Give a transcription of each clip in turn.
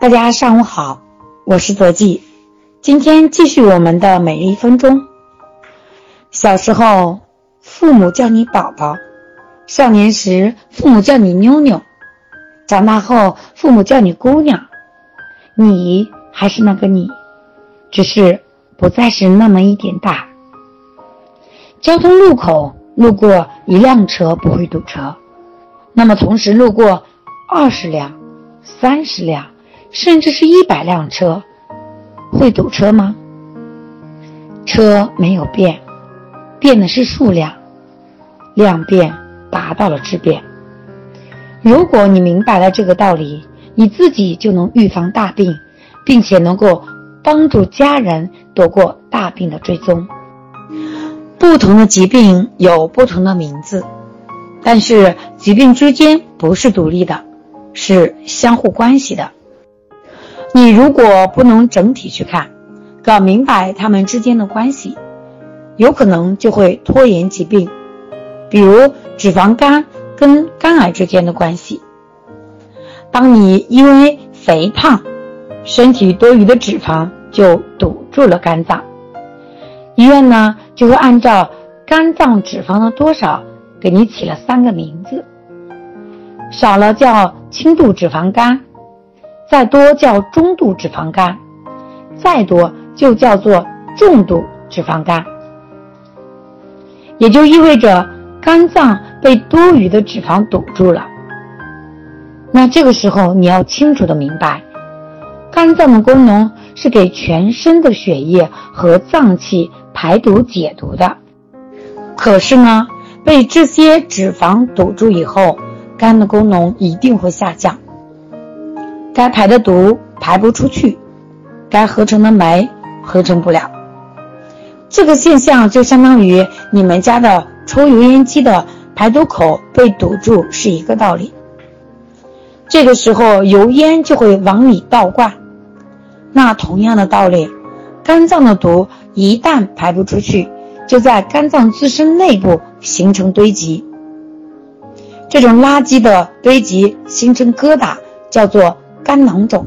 大家上午好，我是泽记，今天继续我们的每一分钟。小时候，父母叫你宝宝；少年时，父母叫你妞妞；长大后，父母叫你姑娘。你还是那个你，只是不再是那么一点大。交通路口路过一辆车不会堵车，那么同时路过二十辆、三十辆。甚至是一百辆车，会堵车吗？车没有变，变的是数量，量变达到了质变。如果你明白了这个道理，你自己就能预防大病，并且能够帮助家人躲过大病的追踪。不同的疾病有不同的名字，但是疾病之间不是独立的，是相互关系的。你如果不能整体去看，搞明白他们之间的关系，有可能就会拖延疾病。比如脂肪肝跟肝癌之间的关系。当你因为肥胖，身体多余的脂肪就堵住了肝脏，医院呢就会按照肝脏脂肪的多少给你起了三个名字，少了叫轻度脂肪肝。再多叫中度脂肪肝，再多就叫做重度脂肪肝，也就意味着肝脏被多余的脂肪堵住了。那这个时候你要清楚的明白，肝脏的功能是给全身的血液和脏器排毒解毒的。可是呢，被这些脂肪堵住以后，肝的功能一定会下降。该排的毒排不出去，该合成的酶合成不了。这个现象就相当于你们家的抽油烟机的排毒口被堵住是一个道理。这个时候油烟就会往里倒灌。那同样的道理，肝脏的毒一旦排不出去，就在肝脏自身内部形成堆积。这种垃圾的堆积形成疙瘩，叫做。肝囊肿，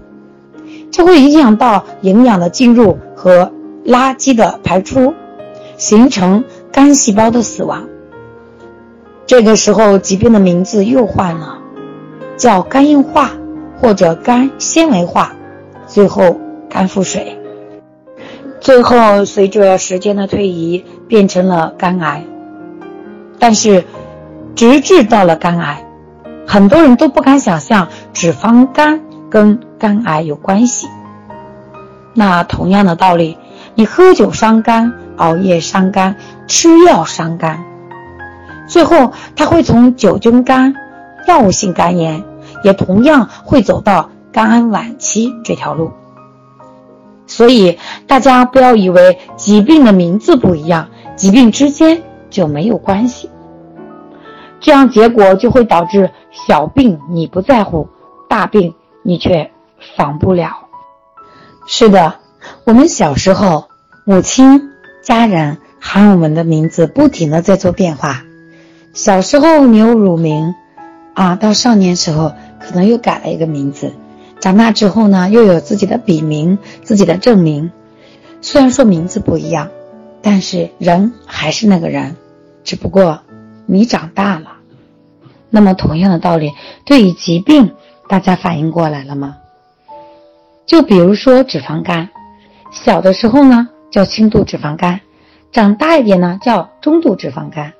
这会影响到营养的进入和垃圾的排出，形成肝细胞的死亡。这个时候，疾病的名字又换了，叫肝硬化或者肝纤维化，最后肝腹水，最后随着时间的推移变成了肝癌。但是，直至到了肝癌，很多人都不敢想象脂肪肝。跟肝癌有关系。那同样的道理，你喝酒伤肝，熬夜伤肝，吃药伤肝，最后它会从酒精肝、药物性肝炎，也同样会走到肝癌晚期这条路。所以大家不要以为疾病的名字不一样，疾病之间就没有关系，这样结果就会导致小病你不在乎，大病。你却防不了。是的，我们小时候，母亲、家人喊我们的名字，不停的在做变化。小时候你有乳名，啊，到少年时候可能又改了一个名字，长大之后呢，又有自己的笔名、自己的正名。虽然说名字不一样，但是人还是那个人，只不过你长大了。那么同样的道理，对于疾病。大家反应过来了吗？就比如说脂肪肝，小的时候呢叫轻度脂肪肝，长大一点呢叫中度脂肪肝，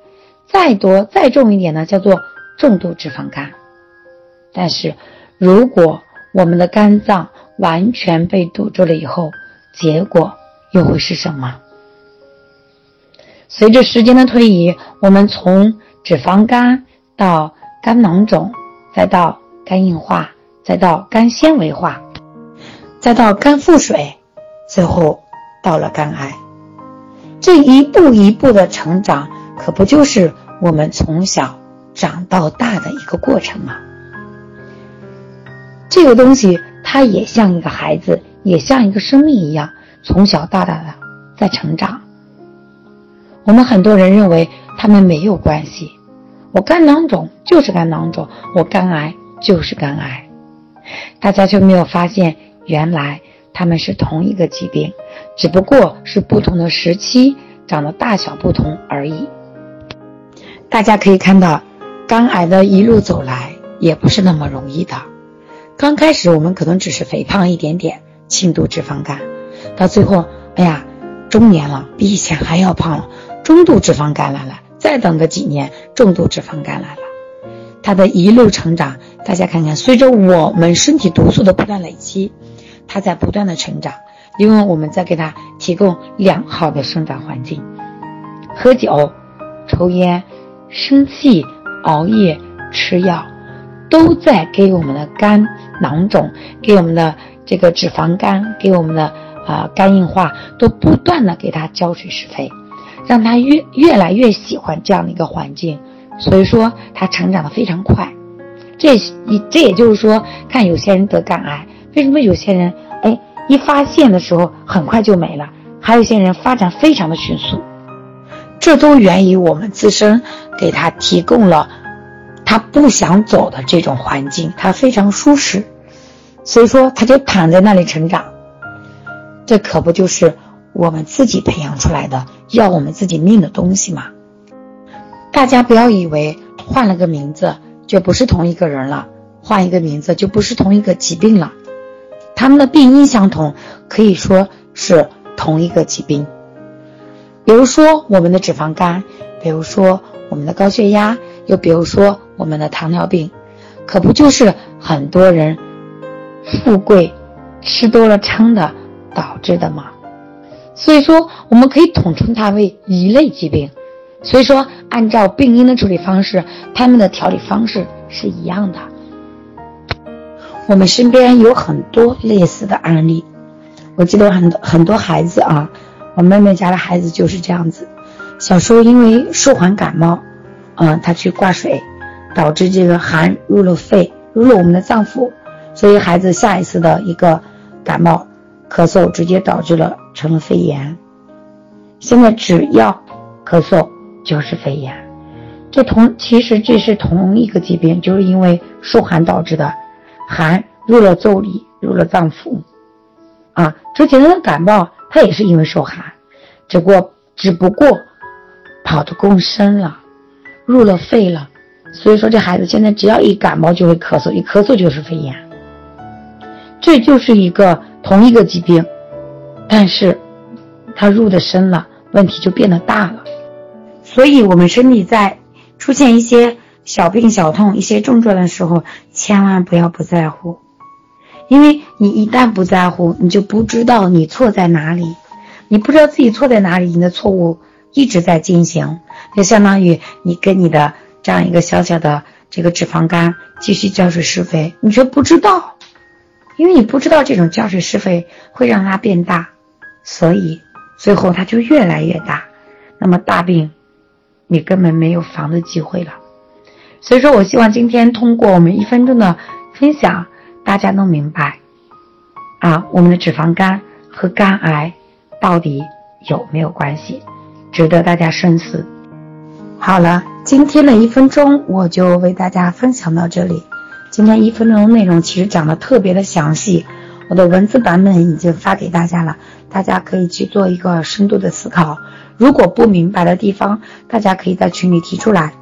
再多再重一点呢叫做重度脂肪肝。但是，如果我们的肝脏完全被堵住了以后，结果又会是什么？随着时间的推移，我们从脂肪肝到肝囊肿，再到。肝硬化，再到肝纤维化，再到肝腹水，最后到了肝癌。这一步一步的成长，可不就是我们从小长到大的一个过程吗？这个东西，它也像一个孩子，也像一个生命一样，从小到大的在成长。我们很多人认为他们没有关系，我肝囊肿就是肝囊肿，我肝癌。就是肝癌，大家就没有发现原来他们是同一个疾病，只不过是不同的时期，长的大小不同而已。大家可以看到，肝癌的一路走来也不是那么容易的。刚开始我们可能只是肥胖一点点，轻度脂肪肝，到最后，哎呀，中年了，比以前还要胖了，中度脂肪肝来了。再等个几年，重度脂肪肝来了。他的一路成长，大家看看，随着我们身体毒素的不断累积，他在不断的成长，因为我们在给他提供良好的生长环境。喝酒、抽烟、生气、熬夜、吃药，都在给我们的肝囊肿、给我们的这个脂肪肝、给我们的啊肝硬化，都不断的给他浇水施肥。让他越越来越喜欢这样的一个环境，所以说他成长的非常快。这也这也就是说，看有些人得肝癌，为什么有些人哎一发现的时候很快就没了，还有些人发展非常的迅速，这都源于我们自身给他提供了他不想走的这种环境，他非常舒适，所以说他就躺在那里成长。这可不就是？我们自己培养出来的要我们自己命的东西吗，大家不要以为换了个名字就不是同一个人了，换一个名字就不是同一个疾病了，他们的病因相同，可以说是同一个疾病。比如说我们的脂肪肝，比如说我们的高血压，又比如说我们的糖尿病，可不就是很多人富贵吃多了撑的导致的吗？所以说，我们可以统称它为一类疾病。所以说，按照病因的处理方式，他们的调理方式是一样的。我们身边有很多类似的案例。我记得很多很多孩子啊，我妹妹家的孩子就是这样子。小时候因为受寒感冒，嗯，他去挂水，导致这个寒入了肺，入了我们的脏腑，所以孩子下一次的一个感冒。咳嗽直接导致了成了肺炎，现在只要咳嗽就是肺炎，这同其实这是同一个疾病，就是因为受寒导致的，寒入了腠理，入了脏腑，啊，之前的感冒它也是因为受寒，只不过只不过跑得更深了，入了肺了，所以说这孩子现在只要一感冒就会咳嗽，一咳嗽就是肺炎，这就是一个。同一个疾病，但是它入的深了，问题就变得大了。所以，我们身体在出现一些小病小痛、一些症状的时候，千万不要不在乎，因为你一旦不在乎，你就不知道你错在哪里，你不知道自己错在哪里，你的错误一直在进行，就相当于你跟你的这样一个小小的这个脂肪肝继续浇水施肥，你却不知道。因为你不知道这种浇水施肥会让它变大，所以最后它就越来越大。那么大病，你根本没有防的机会了。所以说我希望今天通过我们一分钟的分享，大家能明白，啊，我们的脂肪肝和肝癌到底有没有关系，值得大家深思。好了，今天的一分钟我就为大家分享到这里。今天一分钟的内容其实讲的特别的详细，我的文字版本已经发给大家了，大家可以去做一个深度的思考。如果不明白的地方，大家可以在群里提出来，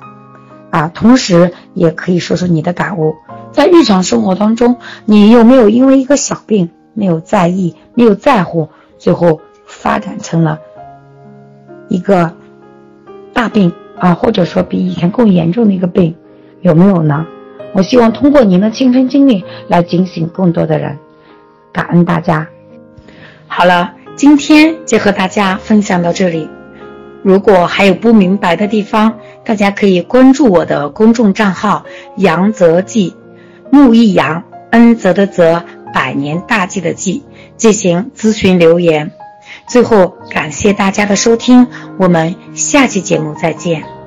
啊，同时也可以说说你的感悟。在日常生活当中，你有没有因为一个小病没有在意、没有在乎，最后发展成了一个大病啊，或者说比以前更严重的一个病，有没有呢？我希望通过您的亲身经历来警醒更多的人，感恩大家。好了，今天就和大家分享到这里。如果还有不明白的地方，大家可以关注我的公众账号“杨泽记”，木易杨，恩泽的泽，百年大计的计，进行咨询留言。最后，感谢大家的收听，我们下期节目再见。